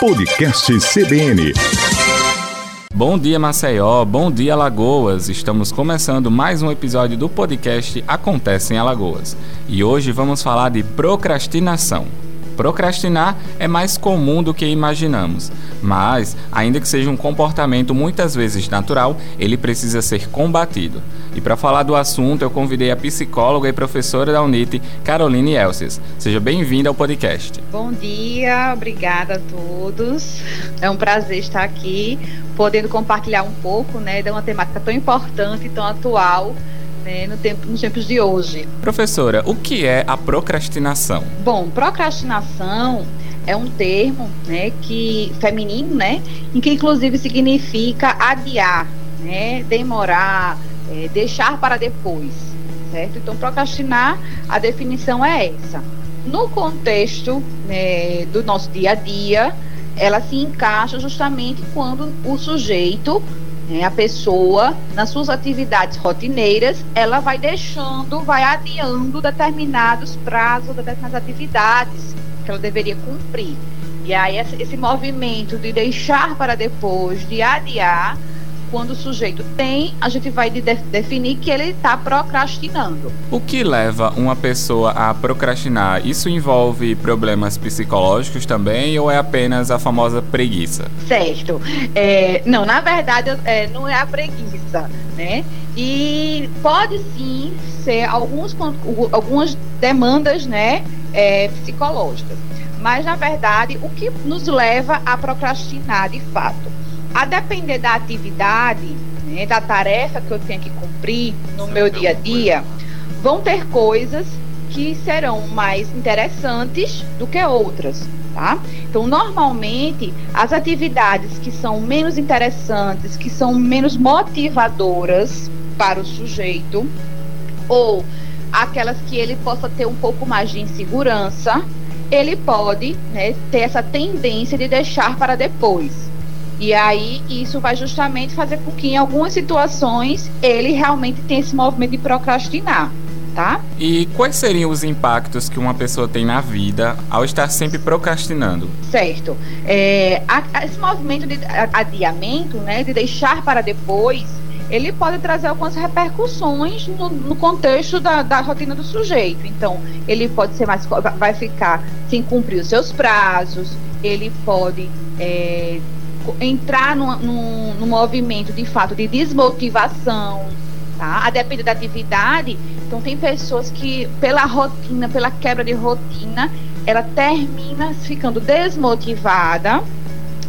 Podcast CBN. Bom dia, Maceió. Bom dia, Alagoas. Estamos começando mais um episódio do podcast Acontece em Alagoas. E hoje vamos falar de procrastinação. Procrastinar é mais comum do que imaginamos, mas, ainda que seja um comportamento muitas vezes natural, ele precisa ser combatido. E para falar do assunto, eu convidei a psicóloga e professora da Unite, Caroline Elces. Seja bem-vinda ao podcast. Bom dia, obrigada a todos. É um prazer estar aqui, podendo compartilhar um pouco né, de uma temática tão importante e tão atual né, no tempo, nos tempos de hoje. Professora, o que é a procrastinação? Bom, procrastinação é um termo né, que feminino, né, em que inclusive significa adiar, né, demorar, é, deixar para depois, certo? Então, procrastinar, a definição é essa. No contexto né, do nosso dia a dia, ela se encaixa justamente quando o sujeito? A pessoa, nas suas atividades rotineiras, ela vai deixando, vai adiando determinados prazos, determinadas atividades que ela deveria cumprir. E aí esse, esse movimento de deixar para depois, de adiar, quando o sujeito tem, a gente vai de definir que ele está procrastinando. O que leva uma pessoa a procrastinar? Isso envolve problemas psicológicos também ou é apenas a famosa preguiça? Certo. É, não, na verdade, é, não é a preguiça, né? E pode sim ser alguns, algumas demandas, né, é, psicológicas. Mas, na verdade, o que nos leva a procrastinar de fato? A depender da atividade, né, da tarefa que eu tenho que cumprir no meu dia a dia, vão ter coisas que serão mais interessantes do que outras, tá? Então, normalmente, as atividades que são menos interessantes, que são menos motivadoras para o sujeito, ou aquelas que ele possa ter um pouco mais de insegurança, ele pode né, ter essa tendência de deixar para depois. E aí isso vai justamente fazer com que em algumas situações ele realmente tenha esse movimento de procrastinar. Tá? E quais seriam os impactos que uma pessoa tem na vida ao estar sempre procrastinando? Certo. É, a, esse movimento de adiamento, né, de deixar para depois, ele pode trazer algumas repercussões no, no contexto da, da, rotina do sujeito. Então, ele pode ser mais. vai ficar sem cumprir os seus prazos, ele pode é, entrar no, no, no movimento de fato de desmotivação, tá? A depender da atividade. Então tem pessoas que pela rotina, pela quebra de rotina, ela termina ficando desmotivada,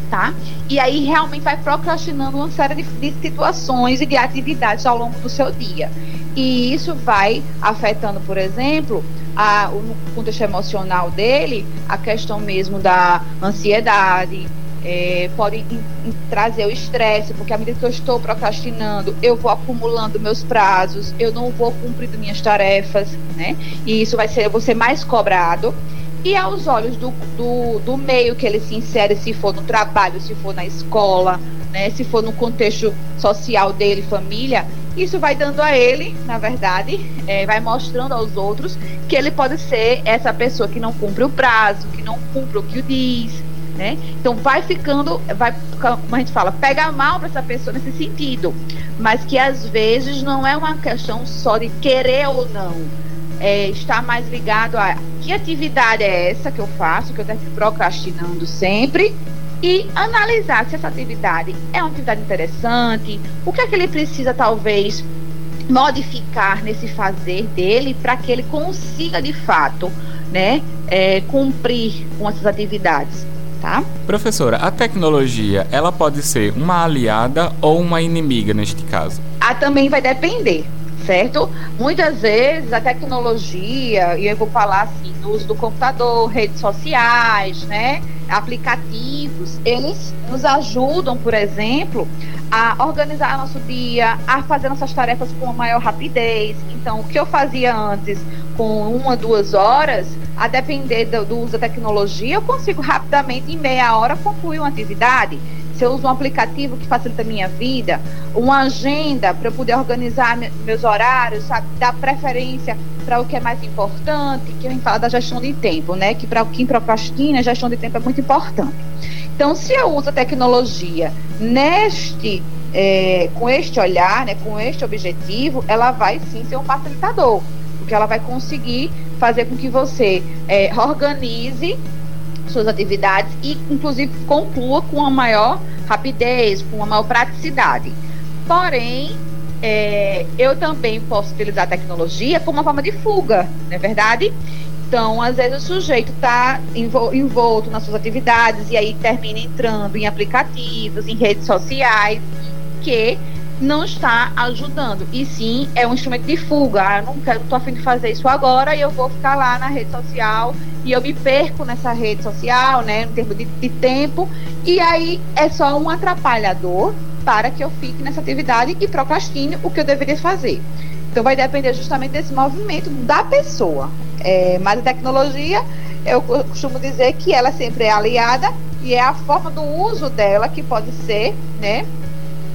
tá? E aí realmente vai procrastinando uma série de, de situações e de atividades ao longo do seu dia. E isso vai afetando, por exemplo, a, no contexto emocional dele, a questão mesmo da ansiedade, é, podem trazer o estresse, porque à medida que eu estou procrastinando, eu vou acumulando meus prazos, eu não vou cumprindo minhas tarefas, né? E isso vai ser, eu vou ser mais cobrado. E aos olhos do, do, do meio que ele se insere, se for no trabalho, se for na escola, né? Se for no contexto social dele, família, isso vai dando a ele, na verdade, é, vai mostrando aos outros que ele pode ser essa pessoa que não cumpre o prazo, que não cumpre o que diz, né? Então vai ficando, vai, como a gente fala, pega mal para essa pessoa nesse sentido, mas que às vezes não é uma questão só de querer ou não, é, está mais ligado a que atividade é essa que eu faço, que eu estou procrastinando sempre, e analisar se essa atividade é uma atividade interessante, o que é que ele precisa talvez modificar nesse fazer dele para que ele consiga de fato, né, é, cumprir com essas atividades tá? Professora, a tecnologia, ela pode ser uma aliada ou uma inimiga neste caso? Ah, também vai depender, certo? Muitas vezes a tecnologia, e eu vou falar assim, no uso do computador, redes sociais, né? Aplicativos, eles nos ajudam, por exemplo, a organizar nosso dia, a fazer nossas tarefas com maior rapidez. Então, o que eu fazia antes com uma, duas horas, a depender do, do uso da tecnologia, eu consigo rapidamente, em meia hora, concluir uma atividade. Se eu uso um aplicativo que facilita a minha vida, uma agenda para eu poder organizar meus horários, sabe, dar preferência para o que é mais importante, que a gente fala da gestão de tempo, né? Que para quem procrastina, a gestão de tempo é muito importante. Então, se eu uso a tecnologia neste, é, com este olhar, né, com este objetivo, ela vai sim ser um facilitador, porque ela vai conseguir fazer com que você é, organize suas atividades e, inclusive, conclua com uma maior rapidez, com uma maior praticidade. Porém, é, eu também posso utilizar a tecnologia como uma forma de fuga, não é verdade? Então, às vezes o sujeito está envolto nas suas atividades e aí termina entrando em aplicativos, em redes sociais, que não está ajudando. E sim, é um instrumento de fuga. Ah, não quero, tô afim de fazer isso agora e eu vou ficar lá na rede social e eu me perco nessa rede social, né, em termos de, de tempo. E aí é só um atrapalhador para que eu fique nessa atividade e procrastine o que eu deveria fazer. Então vai depender justamente desse movimento da pessoa. É, mas a tecnologia, eu costumo dizer que ela sempre é aliada e é a forma do uso dela que pode ser, né?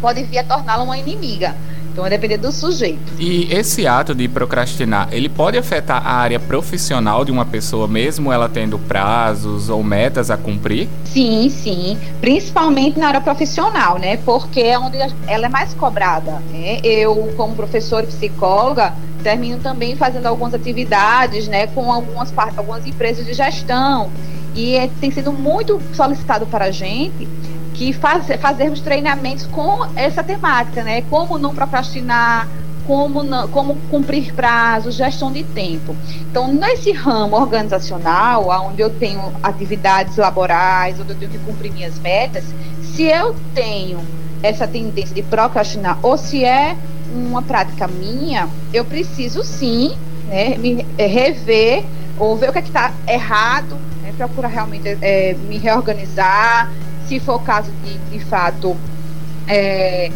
Pode vir a torná-la uma inimiga. Então vai depender do sujeito. E esse ato de procrastinar, ele pode afetar a área profissional de uma pessoa, mesmo ela tendo prazos ou metas a cumprir? Sim, sim. Principalmente na área profissional, né? Porque é onde ela é mais cobrada. Né? Eu, como professora e psicóloga, termino também fazendo algumas atividades, né, com algumas, algumas empresas de gestão. E é, tem sido muito solicitado para a gente que faz, fazermos treinamentos com essa temática, né? Como não procrastinar, como, não, como cumprir prazos, gestão de tempo. Então, nesse ramo organizacional, onde eu tenho atividades laborais, onde eu tenho que cumprir minhas metas, se eu tenho essa tendência de procrastinar, ou se é uma prática minha, eu preciso sim né, me rever ou ver o que é está errado, né, procurar realmente é, me reorganizar, se for o caso de, de fato, é,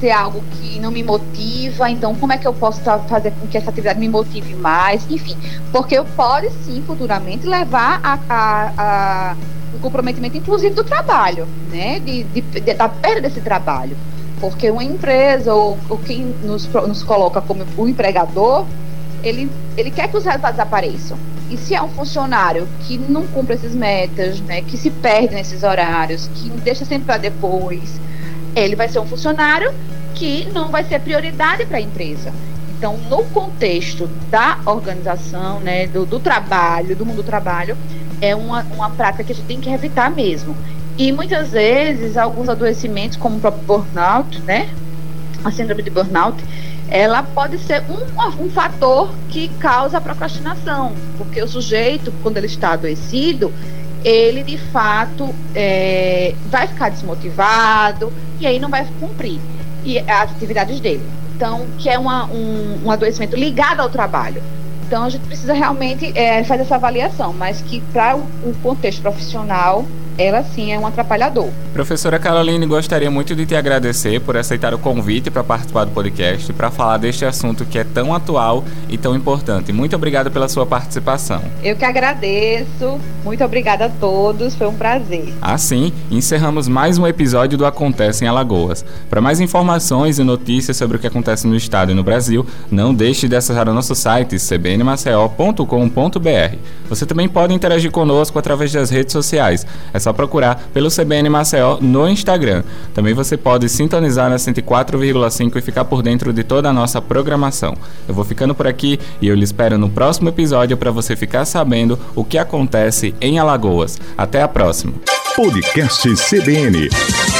ser algo que não me motiva, então como é que eu posso fazer com que essa atividade me motive mais, enfim, porque eu pode sim futuramente levar a, a, a o comprometimento, inclusive do trabalho, né, de, de, de, da perda desse trabalho, porque uma empresa ou, ou quem nos, nos coloca como o empregador, ele, ele quer que os resultados apareçam. E se é um funcionário que não cumpre essas metas, né, que se perde nesses horários, que deixa sempre para depois, ele vai ser um funcionário que não vai ser prioridade para a empresa. Então, no contexto da organização, né, do, do, trabalho, do mundo do trabalho, é uma, uma prática que a gente tem que evitar mesmo. E muitas vezes, alguns adoecimentos, como o próprio burnout, né, a síndrome de burnout, ela pode ser um, um fator que causa a procrastinação, porque o sujeito, quando ele está adoecido, ele de fato é, vai ficar desmotivado e aí não vai cumprir as atividades dele. Então, que é uma, um, um adoecimento ligado ao trabalho. Então, a gente precisa realmente é, fazer essa avaliação, mas que para o, o contexto profissional ela sim é um atrapalhador. Professora Caroline, gostaria muito de te agradecer por aceitar o convite para participar do podcast para falar deste assunto que é tão atual e tão importante. Muito obrigado pela sua participação. Eu que agradeço. Muito obrigada a todos. Foi um prazer. Assim, encerramos mais um episódio do Acontece em Alagoas. Para mais informações e notícias sobre o que acontece no estado e no Brasil, não deixe de acessar o nosso site cbnmaceo.com.br. Você também pode interagir conosco através das redes sociais. É só procurar pelo CBN Maceió no Instagram. Também você pode sintonizar na 104,5 e ficar por dentro de toda a nossa programação. Eu vou ficando por aqui e eu lhe espero no próximo episódio para você ficar sabendo o que acontece em Alagoas. Até a próxima. Podcast CBN.